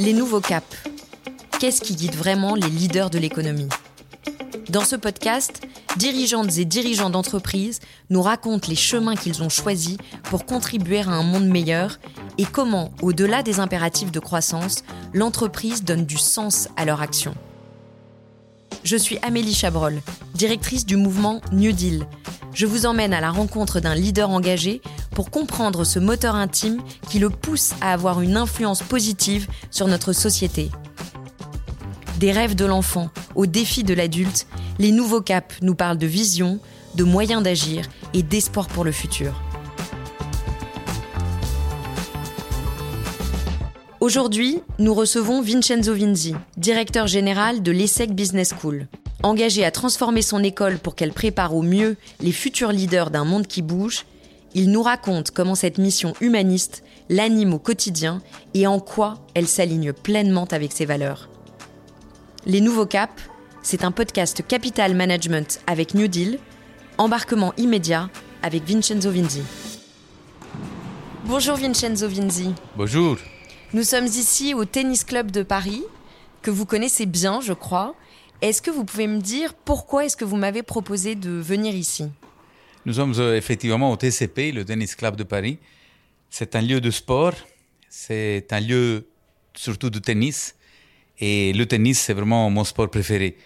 Les nouveaux caps. Qu'est-ce qui guide vraiment les leaders de l'économie? Dans ce podcast, dirigeantes et dirigeants d'entreprises nous racontent les chemins qu'ils ont choisis pour contribuer à un monde meilleur et comment, au-delà des impératifs de croissance, l'entreprise donne du sens à leur action. Je suis Amélie Chabrol, directrice du mouvement New Deal. Je vous emmène à la rencontre d'un leader engagé pour comprendre ce moteur intime qui le pousse à avoir une influence positive sur notre société. Des rêves de l'enfant aux défis de l'adulte, les nouveaux caps nous parlent de vision, de moyens d'agir et d'espoir pour le futur. Aujourd'hui, nous recevons Vincenzo Vinzi, directeur général de l'ESSEC Business School. Engagé à transformer son école pour qu'elle prépare au mieux les futurs leaders d'un monde qui bouge, il nous raconte comment cette mission humaniste l'anime au quotidien et en quoi elle s'aligne pleinement avec ses valeurs. Les Nouveaux Caps, c'est un podcast Capital Management avec New Deal, embarquement immédiat avec Vincenzo Vinzi. Bonjour Vincenzo Vinzi. Bonjour. Nous sommes ici au Tennis Club de Paris, que vous connaissez bien, je crois. Est-ce que vous pouvez me dire pourquoi est-ce que vous m'avez proposé de venir ici? Nous sommes euh, effectivement au TCP, le Tennis Club de Paris. C'est un lieu de sport, c'est un lieu surtout de tennis. Et le tennis, c'est vraiment mon sport préféré.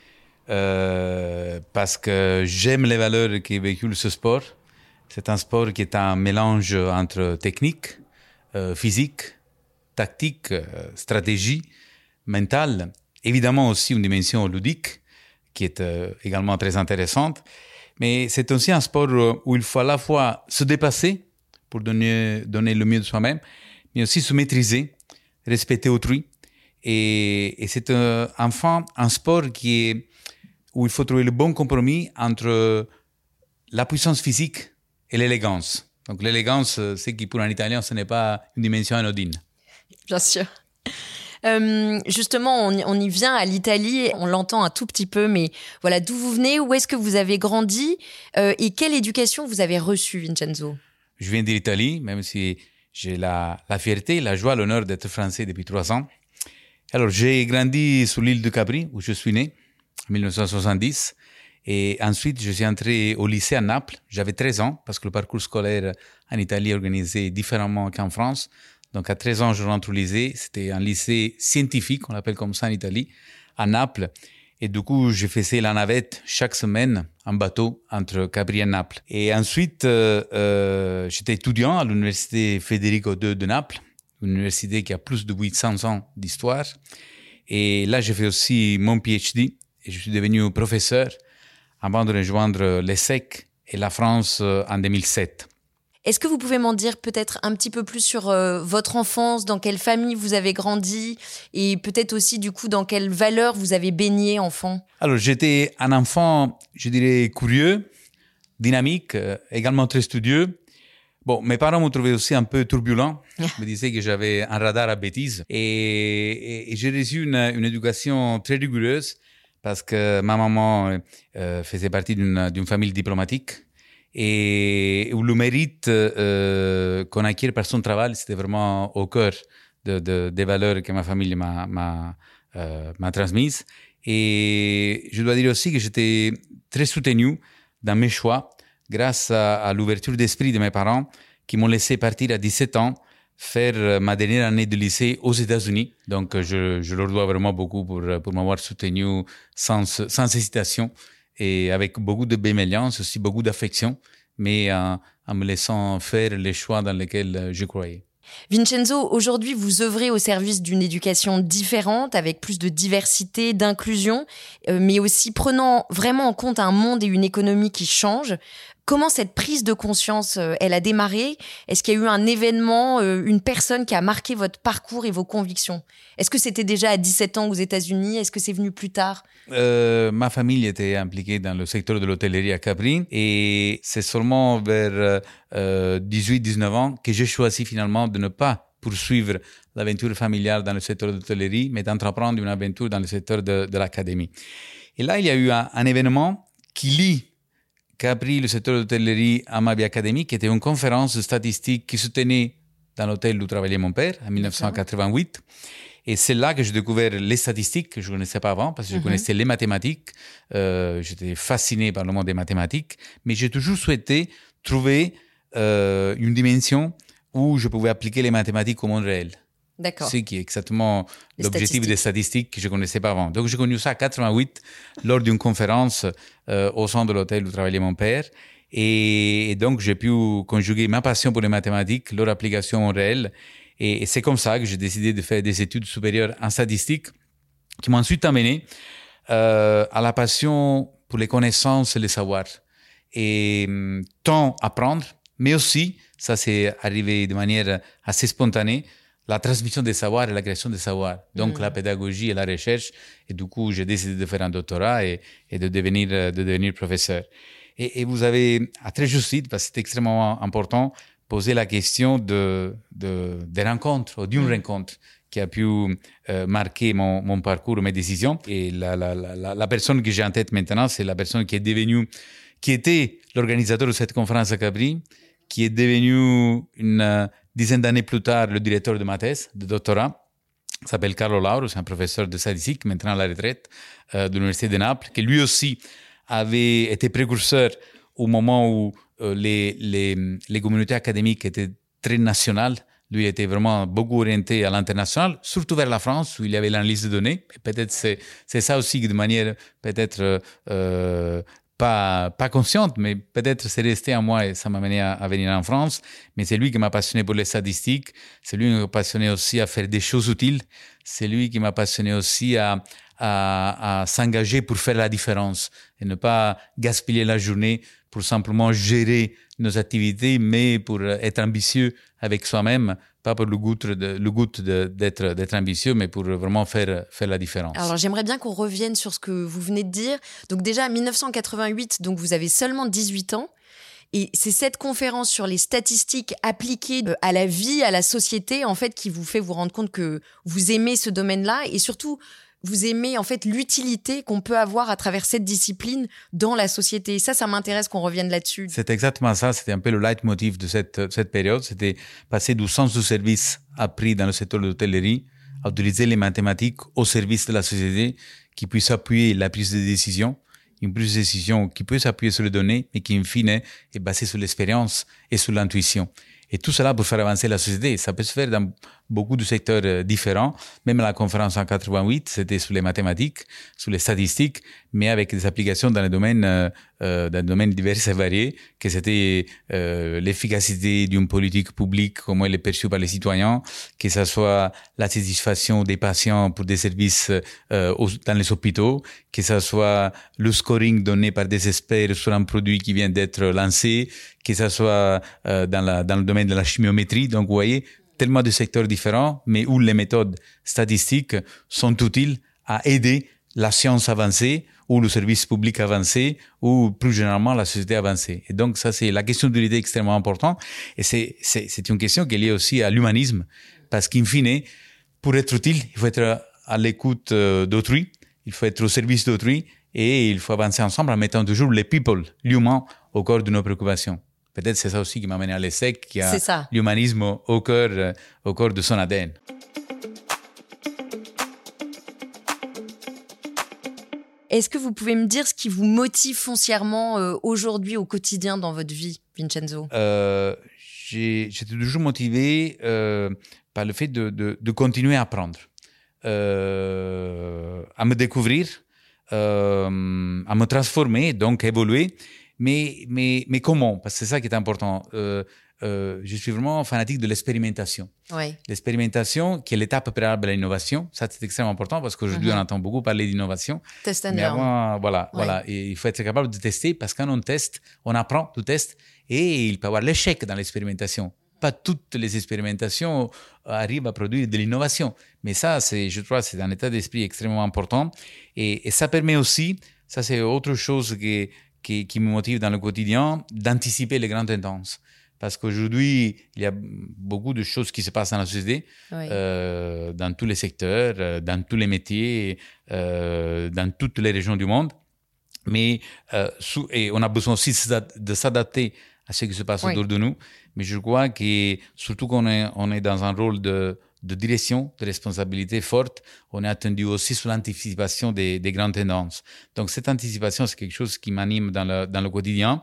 Euh, parce que j'aime les valeurs qui véhiculent ce sport. C'est un sport qui est un mélange entre technique, euh, physique, tactique, euh, stratégie mentale, évidemment aussi une dimension ludique qui est également très intéressante. Mais c'est aussi un sport où il faut à la fois se dépasser pour donner, donner le mieux de soi-même, mais aussi se maîtriser, respecter autrui. Et, c'est un, enfin un sport qui est, où il faut trouver le bon compromis entre la puissance physique et l'élégance. Donc l'élégance, c'est qui pour un Italien, ce n'est pas une dimension anodine. Bien sûr. Euh, justement, on, y vient à l'Italie, on l'entend un tout petit peu, mais voilà, d'où vous venez, où est-ce que vous avez grandi euh, et quelle éducation vous avez reçue, Vincenzo? Je viens de l'Italie, même si j'ai la, la, fierté, la joie, l'honneur d'être français depuis trois ans. Alors, j'ai grandi sur l'île de Capri, où je suis né, en 1970. Et ensuite, je suis entré au lycée à Naples. J'avais 13 ans, parce que le parcours scolaire en Italie est organisé différemment qu'en France. Donc à 13 ans, je rentre au lycée. C'était un lycée scientifique, on l'appelle comme ça en Italie, à Naples. Et du coup, je faisais la navette chaque semaine en bateau entre Capri et Naples. Et ensuite, euh, euh, j'étais étudiant à l'université Federico II de Naples, une université qui a plus de 800 ans d'histoire. Et là, j'ai fait aussi mon PhD et je suis devenu professeur avant de rejoindre l'ESSEC et la France euh, en 2007. Est-ce que vous pouvez m'en dire peut-être un petit peu plus sur euh, votre enfance, dans quelle famille vous avez grandi et peut-être aussi du coup dans quelles valeurs vous avez baigné enfant? Alors j'étais un enfant, je dirais, curieux, dynamique, euh, également très studieux. Bon, mes parents m'ont trouvé aussi un peu turbulent. Ils me disaient que j'avais un radar à bêtises. Et, j'ai reçu une, éducation très rigoureuse parce que ma maman euh, faisait partie d'une famille diplomatique et le mérite euh, qu'on acquiert par son travail, c'était vraiment au cœur de, des valeurs que ma famille m'a euh, transmises. Et je dois dire aussi que j'étais très soutenu dans mes choix grâce à, l'ouverture d'esprit de mes parents qui m'ont laissé partir à 17 ans faire ma dernière année de lycée aux États-Unis. Donc, je, je, leur dois vraiment beaucoup pour, pour m'avoir soutenu sans, sans hésitation et avec beaucoup de bienveillance, aussi beaucoup d'affection, mais en, me laissant faire les choix dans lesquels euh, je croyais. Vincenzo, aujourd'hui, vous œuvrez au service d'une éducation différente, avec plus de diversité, d'inclusion, euh, mais aussi prenant vraiment en compte un monde et une économie qui changent. Comment cette prise de conscience, euh, elle a démarré? Est-ce qu'il y a eu un événement, euh, une personne qui a marqué votre parcours et vos convictions? Est-ce que c'était déjà à 17 ans aux États-Unis? Est-ce que c'est venu plus tard? Euh, Ma famille était impliquée dans le secteur de l'hôtellerie à Capri et c'est seulement vers 18-19 ans que j'ai choisi finalement de ne pas poursuivre l'aventure familiale dans le secteur de l'hôtellerie, mais d'entreprendre une aventure dans le secteur de, l'académie. Et là, il y a eu un événement qui lie Capri, le secteur de l'hôtellerie à ma vie académique, était une conférence statistique qui se tenait dans l'hôtel où travaillait mon père en 1988. Et c'est là que j'ai découvert les statistiques que je ne connaissais pas avant, parce que je mhm. connaissais les mathématiques. Euh, J'étais fasciné par le monde des mathématiques, mais j'ai toujours souhaité trouver euh, une dimension où je pouvais appliquer les mathématiques au monde réel. D'accord. Ce qui est exactement l'objectif des statistiques que je ne connaissais pas avant. Donc, j'ai connu ça en 88 lors d'une conférence euh, au centre de l'hôtel où travaillait mon père. Et, donc, j'ai pu conjuguer ma passion pour les mathématiques, leur application au réel. Et, c'est comme ça que j'ai décidé de faire des études supérieures en statistique qui m'ont ensuite amené euh, à la passion pour les connaissances et les savoirs. Et hum, tant apprendre, mais aussi, ça c'est arrivé de manière assez spontanée, la transmission des savoirs et la création des savoirs. Donc, mm. la pédagogie et la recherche. Et du coup, j'ai décidé de faire un doctorat et, et de, devenir, de devenir professeur. Et, et, vous avez, à très juste titre, parce que c'est extrêmement important, posé la question de, de, des rencontres, ou d'une mm. rencontre qui a pu euh, marquer mon, mon, parcours, mes décisions. Et la, la, la, la personne que j'ai en tête maintenant, c'est la personne qui est devenue, qui était l'organisateur de cette conférence à Cabri, qui est devenue une dizaine d'années plus tard, le directeur de ma thèse de doctorat s'appelle Carlo Lauro, c'est un professeur de statistique, maintenant à la retraite, euh, de l'Université de Naples, qui lui aussi avait été précurseur au moment où euh, les, les, les, communautés académiques étaient très nationales. Lui était vraiment beaucoup orienté à l'international, surtout vers la France, où il y avait l'analyse de données. Peut-être c'est, ça aussi de manière peut-être euh, pas, pas consciente, mais peut-être c'est resté en moi et ça m'a mené à, venir en France. Mais c'est lui qui m'a passionné pour les statistiques. C'est lui qui m'a passionné aussi à faire des choses utiles. C'est lui qui m'a passionné aussi à, à, à s'engager pour faire la différence et ne pas gaspiller la journée pour simplement gérer nos activités, mais pour être ambitieux avec soi-même, pas pour le goût d'être d'être ambitieux, mais pour vraiment faire faire la différence. Alors j'aimerais bien qu'on revienne sur ce que vous venez de dire. Donc déjà 1988, donc vous avez seulement 18 ans. Et c'est cette conférence sur les statistiques appliquées euh, à la vie, à la société, en fait, qui vous fait vous rendre compte que vous aimez ce domaine-là et surtout vous aimez en fait l'utilité qu'on peut avoir à travers cette discipline dans la société. Ça, ça m'intéresse qu'on revienne là-dessus. C'est exactement ça. C'était un peu le leitmotiv de cette, cette période. C'était passer du sens du service appris dans le secteur de l'hôtellerie à utiliser les mathématiques au service de la société qui puisse appuyer la prise de décision une prise de décision qui peut s'appuyer sur les données, mais qui, in fine, est basée sur l'expérience et sur l'intuition. Et tout cela pour faire avancer la société. Ça peut se faire dans beaucoup de secteurs euh, différents. Même la conférence en 88, c'était sur les mathématiques, sur les statistiques, mais avec des applications dans les domaines, euh, euh dans les domaines divers et variés, que c'était euh, l'efficacité d'une politique publique, comment elle est perçue par les citoyens, que ce soit la satisfaction des patients pour des services euh, dans les hôpitaux, que ce soit le scoring donné par des experts sur un produit qui vient d'être lancé, que ce soit euh, dans, la, dans le domaine de la chimiométrie. Donc, vous voyez, tellement de secteurs différents, mais où les méthodes statistiques sont utiles à aider la science avancée ou le service public avancé ou plus généralement la société avancée. Et donc ça, c'est la question de l'idée extrêmement importante. Et c'est, c'est, une question qui est liée aussi à l'humanisme, parce qu'in fine, pour être utile, il faut être à l'écoute euh, d'autrui, il faut être au service d'autrui et il faut avancer ensemble en mettant toujours les people, l'humain, au cœur de nos préoccupations. Peut-être c'est ça aussi qui m'a mené à l'ESSEC, qui a l'humanisme au cœur, euh, au cœur de son ADN. Est-ce que vous pouvez me dire ce qui vous motive foncièrement euh, aujourd'hui au quotidien dans votre vie, Vincenzo? Euh, J'étais toujours motivé euh, par le fait de, de, de continuer à apprendre, à me découvrir, à me transformer, donc évoluer. Mais, mais, mais comment? Parce que c'est ça qui est important. Euh, euh, je suis vraiment fanatique de l'expérimentation. Oui. L'expérimentation, qui est l'étape préalable à l'innovation, ça c'est extrêmement important parce qu'aujourd'hui uh-huh. on entend beaucoup parler d'innovation. Test and mais avant, voilà, voilà, et il faut être capable de tester parce quand on teste, on apprend, tout teste, et il peut y avoir l'échec dans l'expérimentation. Pas toutes les expérimentations arrivent à produire de l'innovation, mais ça, c'est, je crois, c'est un état d'esprit extrêmement important, et, et ça permet aussi, ça c'est autre chose que qui, qui, me motive dans le quotidien, d'anticiper les grandes tendances. Parce qu'aujourd'hui, il y a beaucoup de choses qui se passent dans la société, euh, dans tous les secteurs, euh, dans tous les métiers, euh, dans toutes les régions du monde. Mais euh, sous, et on a besoin aussi de s'adapter à ce qui se passe autour de nous. Mais je crois que surtout qu'on est, on est dans un rôle de, de direction, de responsabilité forte. On est attendu aussi sur l'anticipation des, des, grandes tendances. Donc cette anticipation, c'est quelque chose qui m'anime dans le, dans le quotidien.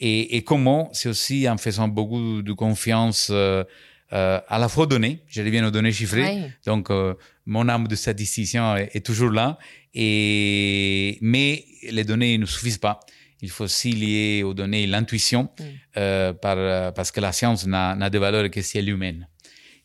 Et, et comment C'est aussi en faisant beaucoup de confiance euh, euh, à la fois données. Je reviens aux données chiffrées. Donc euh, mon âme de statisticien est, est, toujours là. Et mais les données ne suffisent pas. Il faut aussi lier aux données l'intuition, mm. euh, par, parce que la science n'a de valeur que si elle est humaine.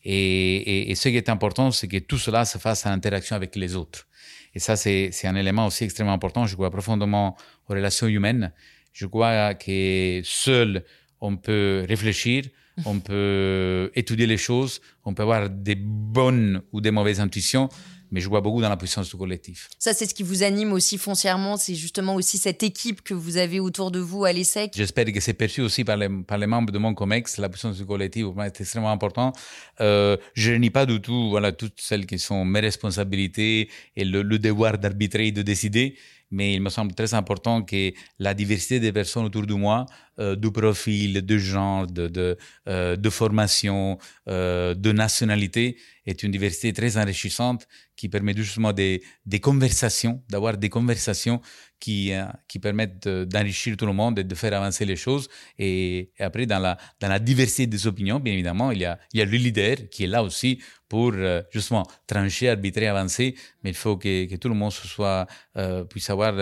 Et, ce qui est important, c'est que tout cela se fasse en interaction avec les autres. Et ça, c'est un élément aussi extrêmement important. Je crois profondément aux relations humaines. Je crois que seul, on peut réfléchir, on peut étudier les choses, on peut avoir des bonnes ou des mauvaises intuitions, mais je vois beaucoup dans la puissance du collectif. Ça, c'est ce qui vous anime aussi foncièrement, c'est justement aussi cette équipe que vous avez autour de vous à l'ESSEC. J'espère que c'est perçu aussi par les, par les membres de mon COMEX, la puissance du collectif est extrêmement important. Euh, je nie pas du tout voilà, toutes celles qui sont mes responsabilités et le, le devoir d'arbitrer et de décider, mais il me semble très important que la diversité des personnes autour de moi, euh, de profil, de genre, de, de, euh, de formation, euh, de nationalité, est une diversité très enrichissante qui permet justement des, des conversations, d'avoir des conversations qui, euh, qui permettent d'enrichir tout le monde et de faire avancer les choses. Et, et, après, dans la, dans la diversité des opinions, bien évidemment, il y a, il y a le leader qui est là aussi pour euh, justement trancher, arbitrer, avancer, mais il faut que, que tout le monde soit, euh, puisse avoir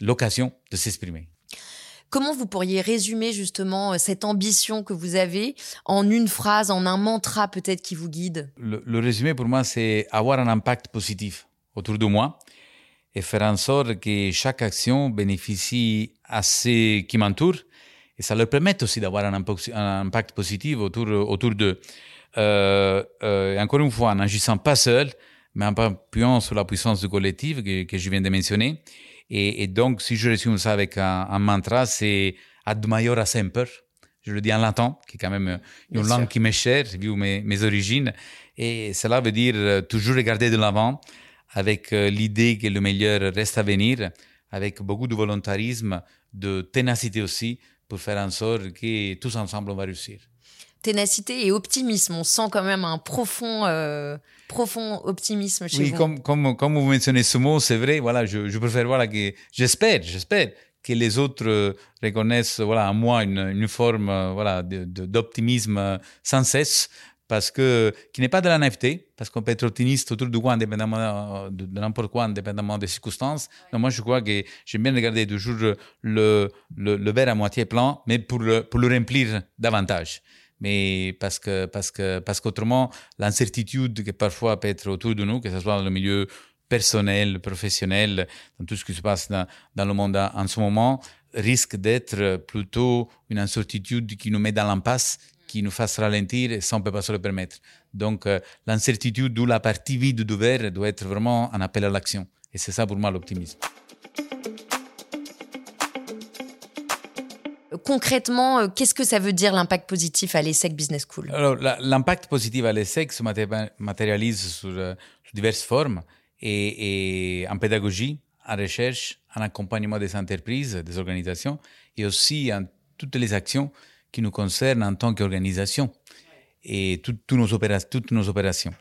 l'occasion de s'exprimer. Comment vous pourriez résumer justement cette ambition que vous avez en une phrase, en un mantra peut-être qui vous guide? Le, le résumé pour moi, c'est avoir un impact positif autour de moi et faire en sorte que chaque action bénéficie à ceux qui m'entourent et ça leur permet aussi d'avoir un, un, impact positif autour, autour d'eux. Euh, euh, encore une fois, en n'agissant pas seul, mais en appuyant sur la puissance du collectif que, que je viens de mentionner. Et, et, donc, si je résume ça avec un, un mantra, c'est ad maiora semper. Je le dis en latin, qui est quand même une Bien langue sûr. qui m'est chère, vu mes, mes origines. Et cela veut dire euh, toujours regarder de l'avant, avec euh, l'idée que le meilleur reste à venir, avec beaucoup de volontarisme, de ténacité aussi, pour faire en sorte que tous ensemble on va réussir ténacité et optimisme. On sent quand même un profond, euh, profond optimisme chez oui, vous. Oui, comme, comme, comme vous mentionnez ce mot, c'est vrai. Voilà, je, je préfère voilà que j'espère, j'espère que les autres euh, reconnaissent voilà en moi une, une forme voilà d'optimisme sans cesse parce que qui n'est pas de la naïveté parce qu'on peut être optimiste autour de quoi indépendamment de, de n'importe quoi indépendamment des circonstances. Moi je crois que j'aime bien regarder toujours le, le, le verre à moitié plein mais pour le, pour le remplir davantage. Mais parce que parce que parce qu'autrement l'incertitude que parfois peut être autour de nous, que ce soit dans le milieu personnel, professionnel, dans tout ce qui se passe dans, dans le monde en ce moment, risque d'être plutôt une incertitude qui nous met dans l'impasse, qui nous fasse ralentir et ça on peut pas se le permettre. Donc euh, l'incertitude ou la partie vide du verre doit être vraiment un appel à l'action. Et c'est ça pour moi l'optimisme. concrètement, euh, qu'est-ce que ça veut dire l'impact positif à l'ESSEC Business School? Alors, l'impact positif à l'ESSEC se matérialise sur, euh, sur diverses formes et, et, en pédagogie, en recherche, en accompagnement des entreprises, des organisations et aussi en toutes les actions qui nous concernent en tant qu'organisation et tout, tout nos toutes nos opérations.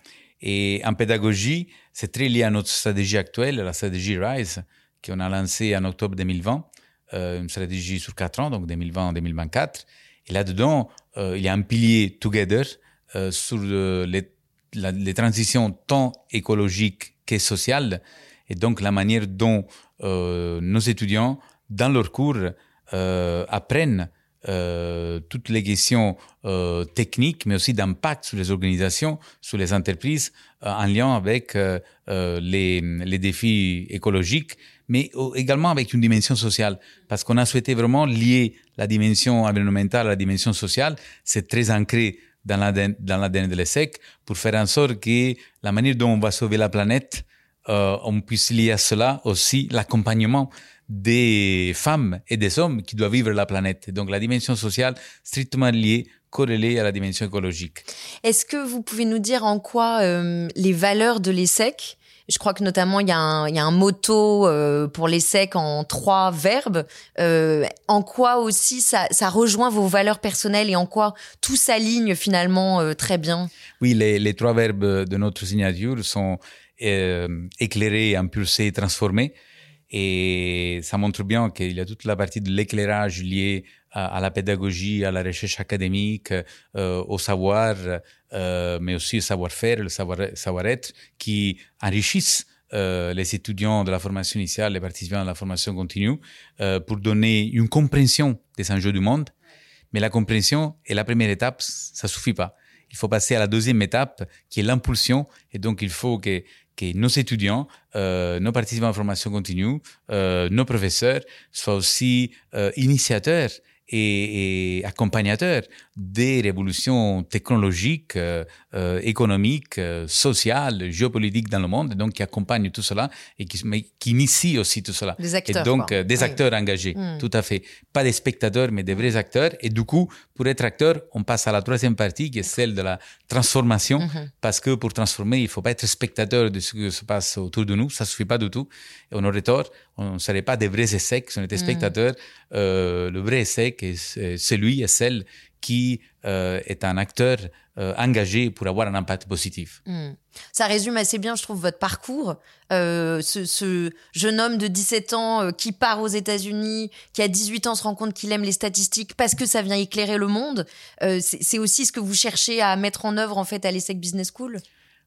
Et en pédagogie, c'est très lié à notre stratégie actuelle, la stratégie RISE, qu'on a lancée en octobre 2020 euh, une stratégie sur quatre ans, donc 2020-2024. Et là-dedans, euh, il y a un pilier Together euh, sur le, les, transitions tant écologiques que sociales, et donc la manière dont nos étudiants, dans leurs cours, apprennent euh, toutes les questions euh, techniques, mais aussi d'impact sur les organisations, sur les entreprises, euh, en lien avec les, les défis écologiques, mais également avec une dimension sociale, parce qu'on a souhaité vraiment lier la dimension environnementale à la dimension sociale. C'est très ancré dans dans l'ADN de l'ESSEC pour faire en sorte que la manière dont on va sauver la planète, euh, on puisse lier à cela aussi l'accompagnement des femmes et des hommes qui doivent vivre la planète. Donc la dimension sociale strictement liée corrélée à la dimension écologique. Est-ce que vous pouvez nous dire en quoi euh, les valeurs de l'ESSEC je crois que notamment il y, a un, il y a un motto euh, pour l'ESSEC en trois verbes. Euh, en quoi aussi ça, ça, rejoint vos valeurs personnelles et en quoi tout s'aligne finalement euh, très bien? Oui, les, les, trois verbes de notre signature sont éclairer, impulser, transformer. Et ça montre bien qu'il y a toute la partie de l'éclairage lié à, la pédagogie, à la recherche académique, euh, au savoir, euh, mais aussi au savoir-faire, le savoir-être, savoir qui enrichissent euh, les étudiants de la formation initiale, les participants de la formation continue, pour donner une compréhension des enjeux du monde. Mais la compréhension est la première étape, ça suffit pas. Il faut passer à la deuxième étape, qui est l'impulsion. Et donc, il faut que que nos étudiants, euh, nos participants en formation continue, euh, nos professeurs soient aussi euh, initiateurs et, et accompagnateur des révolutions technologiques, euh, euh économiques, euh, sociales, géopolitiques dans le monde, donc qui accompagnent tout cela et qui, mais qui initient aussi tout cela. Des acteurs. Et donc, euh, des acteurs engagés, hmm. tout à fait. Pas des spectateurs, mais des vrais acteurs. Et du coup, pour être acteur, on passe à la troisième partie, qui est celle de la transformation, hmm. parce que pour transformer, il faut pas être spectateur de ce qui se passe autour de nous, ça suffit pas du tout. Et on aurait tort, on ne serait pas des vrais essais, si on était hmm. spectateurs. Euh, le vrai essai, c'est celui et celle qui euh, est un acteur euh, engagé pour avoir un impact positif. Hmm. Ça résume assez bien, je trouve, votre parcours. Euh, ce, jeune homme de 17 ans qui part aux États-Unis, qui à 18 ans se rend compte qu'il aime les statistiques parce que ça vient éclairer le monde. c'est aussi ce que vous cherchez à mettre en œuvre en fait à l'ESSEC Business School?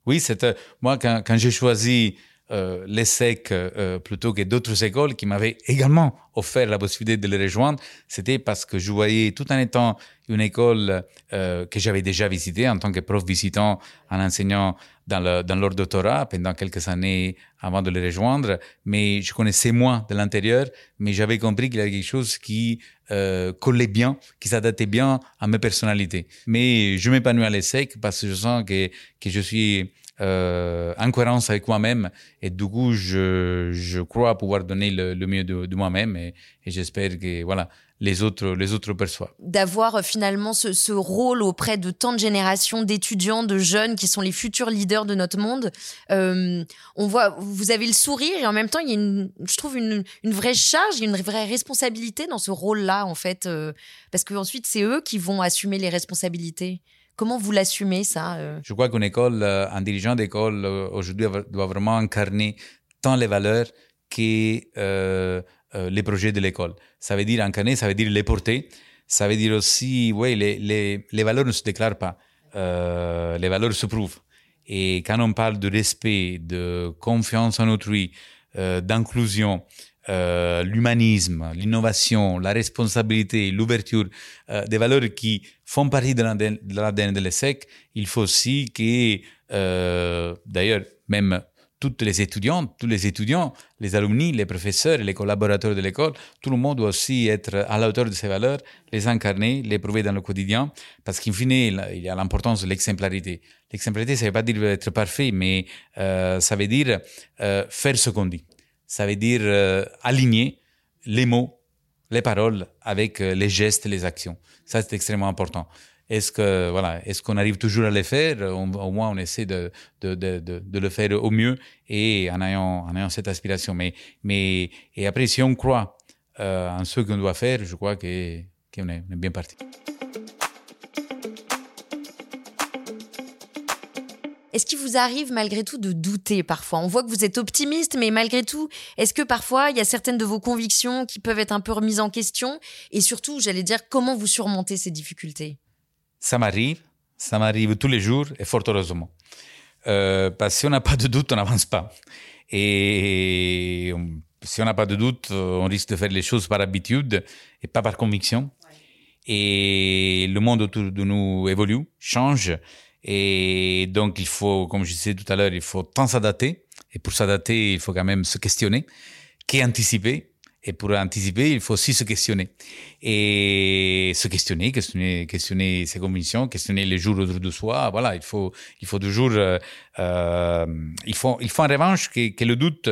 Oui, c'est moi quand, quand j'ai choisi euh, l'ESSEC euh, plutôt que d'autres écoles qui m'avaient également offert la possibilité de les rejoindre, c'était parce que je voyais tout en étant une école euh, que j'avais déjà visitée en tant que prof visitant en enseignant dans, le, dans leur doctorat pendant quelques années avant de les rejoindre, mais je connaissais moins de l'intérieur, mais j'avais compris qu'il y avait quelque chose qui euh, collait bien, qui s'adaptait bien à mes personnalités. Mais je m'épanouis à l'ESSEC parce que je sens que, que je suis euh, en cohérence avec moi-même. Et du coup, je, crois pouvoir donner le, mieux de, moi-même et, j'espère que voilà les autres les autres perçoivent. D'avoir euh, finalement ce, ce, rôle auprès de tant de générations d'étudiants, de jeunes qui sont les futurs leaders de notre monde. Euh, on voit, vous avez le sourire et en même temps, il y a une, je trouve une, une vraie charge, une vraie responsabilité dans ce rôle-là en fait, euh, parce que ensuite c'est eux qui vont assumer les responsabilités. Comment vous l'assumez, ça euh? Je crois qu'une école, euh, un dirigeant d'école euh, aujourd'hui doit vraiment incarner tant les valeurs que les projets de l'école. Ça veut dire incarner, ça veut dire les porter. Ça veut dire aussi, oui, les, les, les valeurs ne se déclarent pas. les valeurs se prouvent. Et quand on parle de respect, de confiance en autrui, d'inclusion, euh, l'humanisme, l'innovation, la responsabilité, l'ouverture, euh, des valeurs qui font partie de l'ADN de l'ESSEC, il faut aussi que, euh, d'ailleurs, même toutes les étudiantes, tous les étudiants, les alumni, les professeurs, les collaborateurs de l'école, tout le monde doit aussi être à la hauteur de ces valeurs, les incarner, les prouver dans le quotidien, parce qu'in fine, il y a l'importance de l'exemplarité. L'exemplarité, ça ne veut pas dire être parfait, mais euh, ça veut dire euh, faire ce qu'on dit ça veut dire euh, aligner les mots, les paroles avec euh, les gestes, les actions. Ça, c'est extrêmement important. Est-ce que voilà, est-ce qu'on arrive toujours à les faire? Au moins, on essaie de, de, de, de, le faire au mieux et en ayant, en ayant cette aspiration. Mais, mais et après, si on croit euh, en ce qu'on doit faire, je crois qu'on est, est bien parti. Est-ce qu'il vous arrive malgré tout de douter parfois? On voit que vous êtes optimiste, mais malgré tout, est-ce que parfois il y a certaines de vos convictions qui peuvent être un peu remises en question? Et surtout, j'allais dire, comment vous surmontez ces difficultés? Ça m'arrive, ça m'arrive tous les jours et fort heureusement. Euh, parce que si on n'a pas de doute, on n'avance pas. Et si on n'a pas de doute, on risque de faire les choses par habitude et pas par conviction. Et le monde autour de nous évolue, change. Et donc, il faut, comme je disais tout à l'heure, il faut tant s'adapter. Et pour s'adapter, il faut quand même se questionner, qu'anticiper. Et pour anticiper, il faut aussi se questionner. Et se questionner, questionner, questionner ses convictions, questionner les jours autour de soi. Voilà, il faut, il faut toujours, euh, euh, il faut, il faut en revanche que, que le doute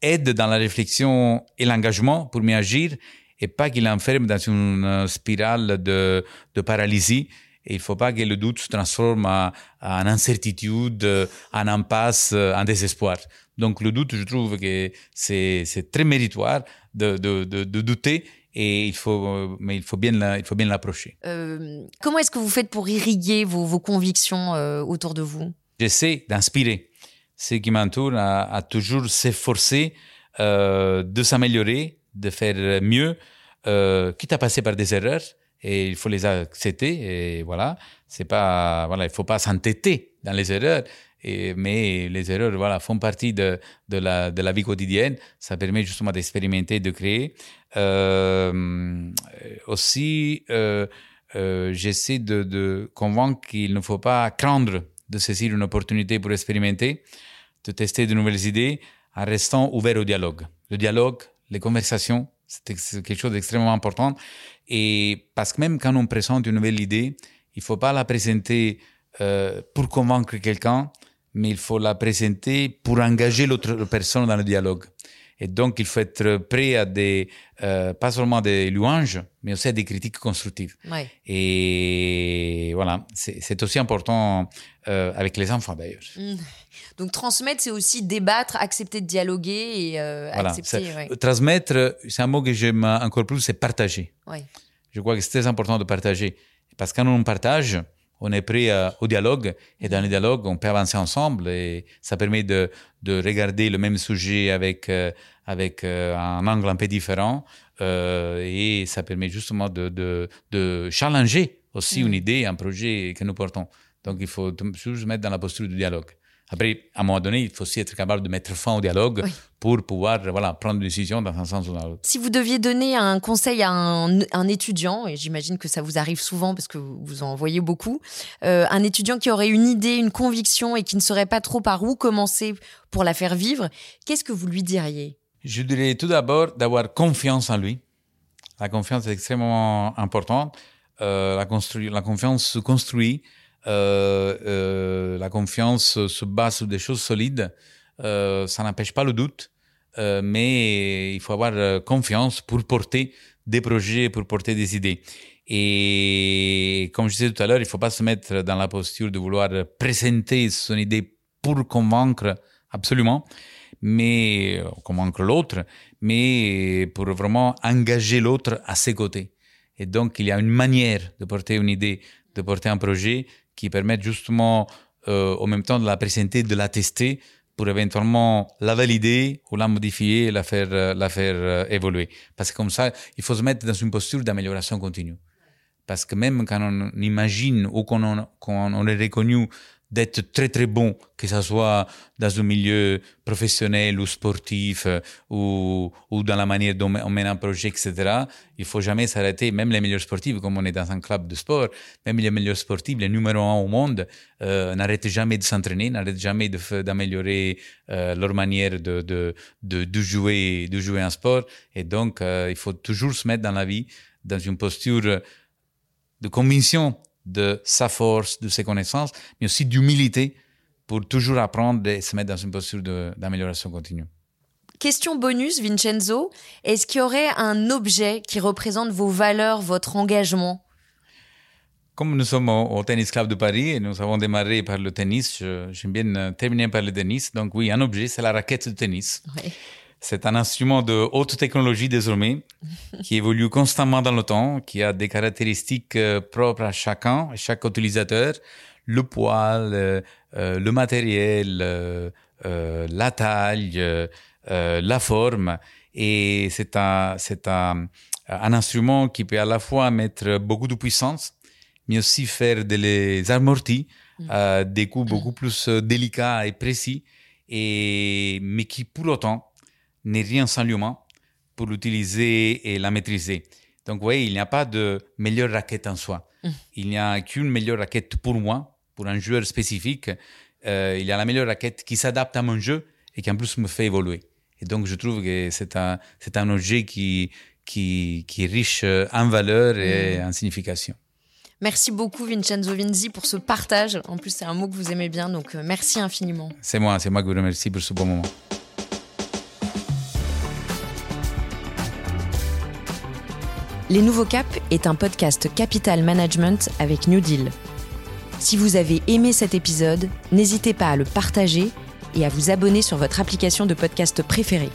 aide dans la réflexion et l'engagement pour mieux agir et pas qu'il enferme dans une spirale de, de paralysie et il ne faut pas que le doute se transforme en, incertitude, en impasse, en désespoir. Donc le doute, je trouve que c'est très méritoire de, de, de, de, douter et il faut, mais il faut bien, il faut bien l'approcher. Euh, comment est-ce que vous faites pour irriguer vos, vos convictions euh, autour de vous? J'essaie d'inspirer ceux qui m'entourent à, à, toujours s'efforcer euh, de s'améliorer, de faire mieux, quitte à passer par des erreurs. Et il faut les accepter. Et voilà, c'est pas, voilà, il faut pas s'entêter dans les erreurs. Et, mais les erreurs voilà, font partie de, de, la, de la vie quotidienne. Ça permet justement d'expérimenter, de créer. Euh, aussi, euh, euh, j'essaie de, de convaincre qu'il ne faut pas craindre de saisir une opportunité pour expérimenter, de tester de nouvelles idées en restant ouvert au dialogue. Le dialogue, les conversations, c'est quelque chose d'extrêmement important. Et parce que même quand on présente une nouvelle idée, il ne faut pas la présenter euh, pour convaincre quelqu'un, mais il faut la présenter pour engager l'autre personne dans le dialogue. Et donc, il faut être prêt à des, euh, pas seulement des louanges, mais aussi à des critiques constructives. Ouais. Et voilà, c'est aussi important euh, avec les enfants d'ailleurs. Mmh. Donc, transmettre, c'est aussi débattre, accepter de dialoguer et euh, voilà, accepter. Ouais. Transmettre, c'est un mot que j'aime encore plus, c'est partager. Ouais. Je crois que c'est très important de partager. Parce que quand on partage, on est prêt à, au dialogue et dans le dialogue, on peut avancer ensemble et ça permet de, de regarder le même sujet avec, euh, avec euh, un angle un peu différent euh, et ça permet justement de, de, de challenger aussi mmh. une idée, un projet que nous portons. Donc il faut toujours se mettre dans la posture du dialogue. Après, à un moment donné, il faut aussi être capable de mettre fin au dialogue oui. pour pouvoir voilà, prendre une décision dans un sens ou dans l'autre. Si vous deviez donner un conseil à un, un étudiant, et j'imagine que ça vous arrive souvent parce que vous en voyez beaucoup, euh, un étudiant qui aurait une idée, une conviction et qui ne saurait pas trop par où commencer pour la faire vivre, qu'est-ce que vous lui diriez? Je dirais tout d'abord d'avoir confiance en lui. La confiance est extrêmement importante. Euh, la, la confiance se construit la confiance se base sur des choses solides. Euh, ça n'empêche pas le doute, euh, mais il faut avoir confiance pour porter des projets, pour porter des idées. Et comme je disais tout à l'heure, il ne faut pas se mettre dans la posture de vouloir présenter son idée pour convaincre absolument, mais convaincre l'autre, mais pour vraiment engager l'autre à ses côtés. Et donc, il y a une manière de porter une idée, de porter un projet qui permettent justement, euh, en même temps de la présenter, de la tester pour éventuellement la valider ou la modifier, la faire, euh, la faire euh, évoluer. Parce que comme ça, il faut se mettre dans une posture d'amélioration continue. Parce que même quand on imagine ou qu'on on, on est reconnu d'être très très bon, que ce soit dans un milieu professionnel ou sportif euh, ou, dans la manière dont on mène un projet, etc. Il faut jamais s'arrêter, même les meilleurs sportifs, comme on est dans un club de sport, même les meilleurs sportifs, les numéro un au monde, euh, n'arrêtent jamais de s'entraîner, n'arrêtent jamais d'améliorer euh, leur manière de, de, jouer, de jouer un sport. Et donc, il faut toujours se mettre dans la vie dans une posture de conviction de sa force, de ses connaissances, mais aussi d'humilité pour toujours apprendre et se mettre dans une posture d'amélioration continue. Question bonus, Vincenzo. Est-ce qu'il y aurait un objet qui représente vos valeurs, votre engagement? Comme nous sommes au, au, Tennis Club de Paris et nous avons démarré par le tennis, j'aime bien terminer par le tennis. Donc oui, un objet, c'est la raquette de tennis. Oui. C'est un instrument de haute technologie désormais, qui évolue constamment dans le temps, qui a des caractéristiques euh, propres à chacun, à chaque utilisateur. Le poids, le, euh, le matériel, euh, euh la taille, euh, la forme. Et c'est un, c'est un, un instrument qui peut à la fois mettre beaucoup de puissance, mais aussi faire des amortis, mmh. des coups beaucoup plus délicats et précis, et, mais qui pour autant n'est rien sans l'humain pour l'utiliser et la maîtriser. Donc, vous voyez, il n'y a pas de meilleure raquette en soi. Mmh. Il n'y a qu'une meilleure raquette pour moi, pour un joueur spécifique. Euh, il y a la meilleure raquette qui s'adapte à mon jeu et qui en plus me fait évoluer. Et donc, je trouve que c'est un, c'est un objet qui, qui, qui est riche en valeur et mmh. en signification. Merci beaucoup Vincenzo Vinzi pour ce partage. En plus, c'est un mot que vous aimez bien, donc euh, merci infiniment. C'est moi, c'est moi qui vous remercie pour ce bon moment. Les Nouveaux Caps est un podcast Capital Management avec New Deal. Si vous avez aimé cet épisode, n'hésitez pas à le partager et à vous abonner sur votre application de podcast préférée.